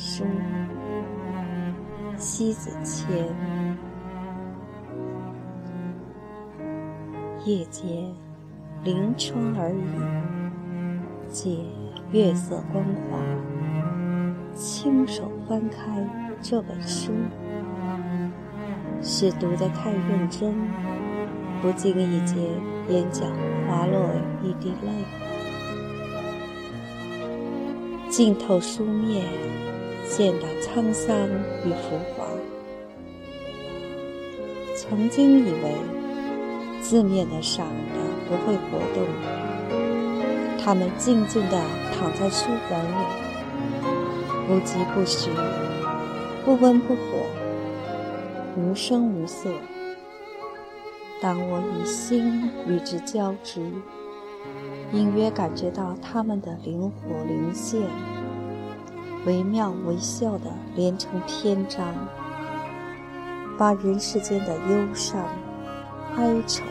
书，西子谦。夜间，临窗而已，借月色光华，轻手翻开这本书，是读得太认真，不经意间眼角滑落一滴泪。浸透书面，见到沧桑与浮华，曾经以为。字面的上的不会活动，他们静静地躺在书本里，不疾不徐，不温不火，无声无色。当我以心与之交织，隐约感觉到他们的灵活灵现，惟妙惟肖地连成篇章，把人世间的忧伤。哀愁、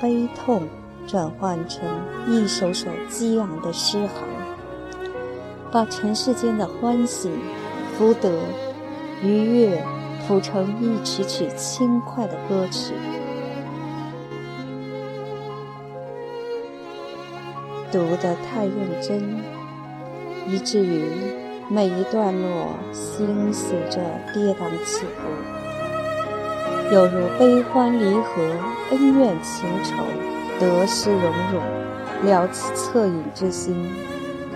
悲痛转换成一首首激昂的诗行，把尘世间的欢喜、福德、愉悦谱成一曲曲轻快的歌曲。读得太认真，以至于每一段落心随着跌宕起伏。犹如悲欢离合、恩怨情仇、得失荣辱，撩起恻隐之心，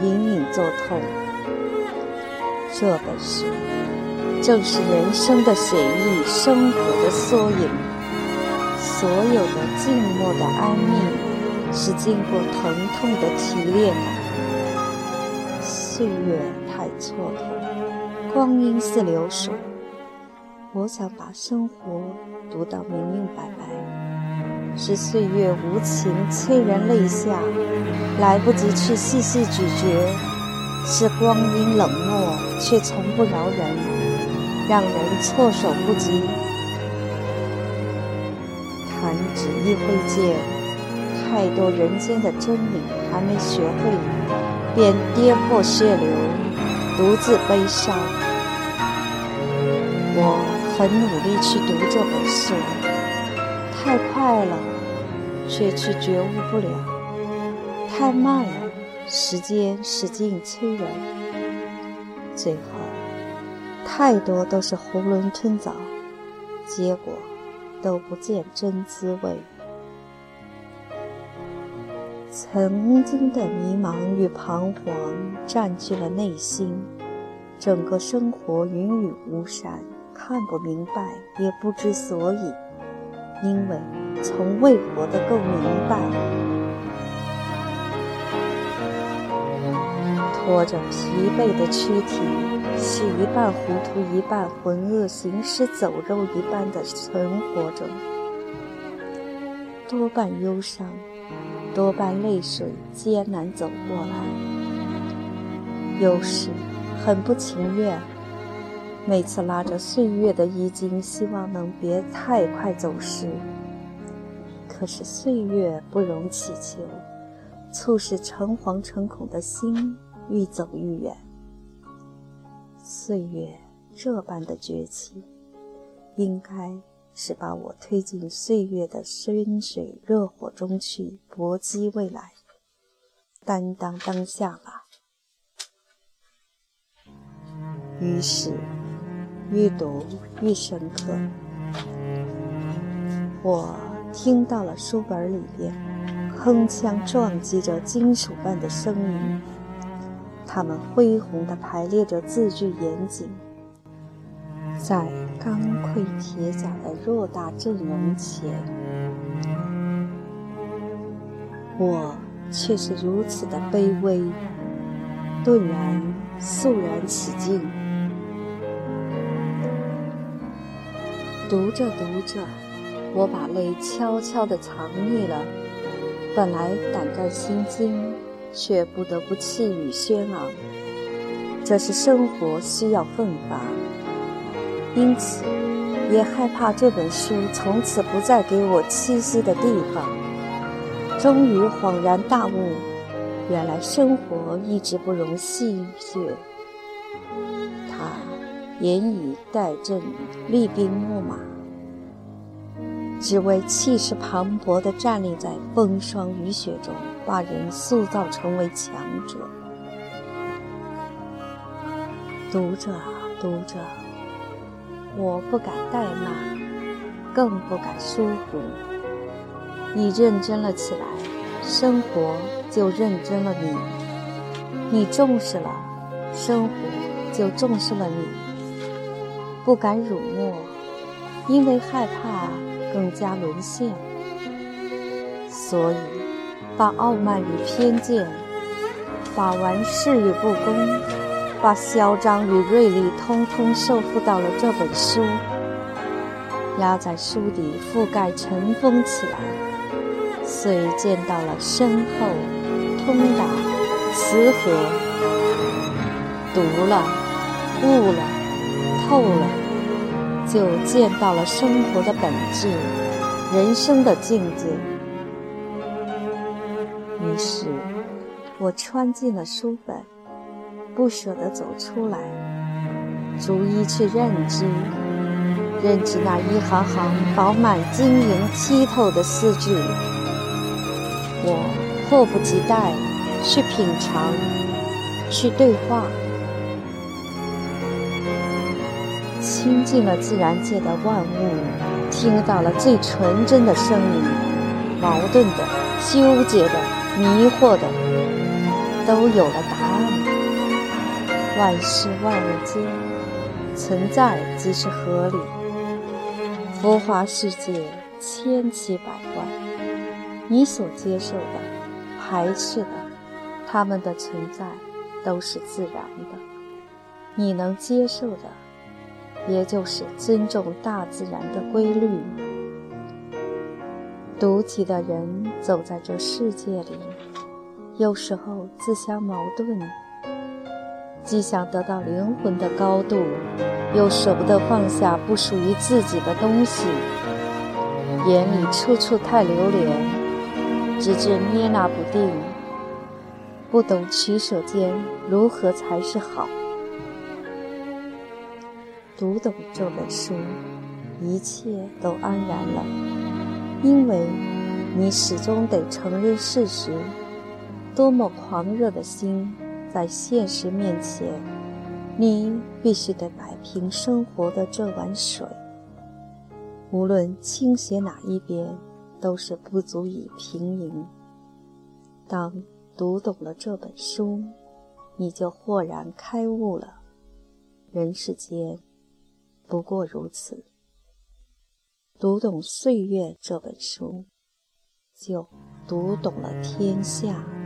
隐隐作痛。这本书正是人生的写意，生活的缩影。所有的静默的安谧，是经过疼痛的提炼的。岁月太蹉跎，光阴似流水。我想把生活读到明明白白，是岁月无情催人泪下，来不及去细细咀嚼；是光阴冷漠却从不饶人，让人措手不及。弹指一挥间，太多人间的真理还没学会，便跌破血流，独自悲伤。我。很努力去读这本书，太快了，却去觉悟不了；太慢了，时间使劲催人。最后，太多都是囫囵吞枣，结果都不见真滋味。曾经的迷茫与彷徨占据了内心，整个生活云雨巫山。看不明白，也不知所以，因为从未活得够明白。拖着疲惫的躯体，是一半糊涂，一半浑噩，行尸走肉一般的存活着，多半忧伤，多半泪水，艰难走过来，有时很不情愿。每次拉着岁月的衣襟，希望能别太快走失。可是岁月不容祈求，促使诚惶诚恐的心愈走愈远。岁月这般的崛起，应该是把我推进岁月的深水热火中去，搏击未来，担当当下吧。于是。越读越深刻，我听到了书本里边铿锵撞击着金属般的声音，它们恢宏地排列着字句严谨，在钢盔铁甲的偌大阵容前，我却是如此的卑微，顿然肃然起敬。读着读着，我把泪悄悄地藏匿了。本来胆战心惊，却不得不气宇轩昂。这是生活需要奋发，因此也害怕这本书从此不再给我栖息的地方。终于恍然大悟，原来生活一直不容戏谑。他严以待阵，厉兵秣马，只为气势磅礴地站立在风霜雨雪中，把人塑造成为强者。读着，读着，我不敢怠慢，更不敢疏忽。你认真了起来，生活就认真了你；你重视了，生活就重视了你。不敢辱没，因为害怕更加沦陷，所以把傲慢与偏见，把玩世与不公，把嚣张与锐利，通通收复到了这本书，压在书底，覆盖尘封起来。遂见到了深厚、通达、慈和，读了、悟了、透了，就见到了生活的本质，人生的境界。于是，我穿进了书本，不舍得走出来，逐一去认知，认知那一行行饱满晶莹剔透的诗句。我迫不及待去品尝，去对话，亲近了自然界的万物，听到了最纯真的声音，矛盾的、纠结的、迷惑的，都有了答案。万事万物间，存在即是合理。浮华世界千奇百怪。你所接受的、排斥的，他们的存在都是自然的；你能接受的，也就是尊重大自然的规律。独体的人走在这世界里，有时候自相矛盾，既想得到灵魂的高度，又舍不得放下不属于自己的东西，眼里处处太留恋。直至捏拿不定，不懂取舍间如何才是好。读懂这本书，一切都安然了，因为你始终得承认事实：多么狂热的心，在现实面前，你必须得摆平生活的这碗水，无论倾斜哪一边。都是不足以平衡。当读懂了这本书，你就豁然开悟了。人世间不过如此。读懂岁月这本书，就读懂了天下。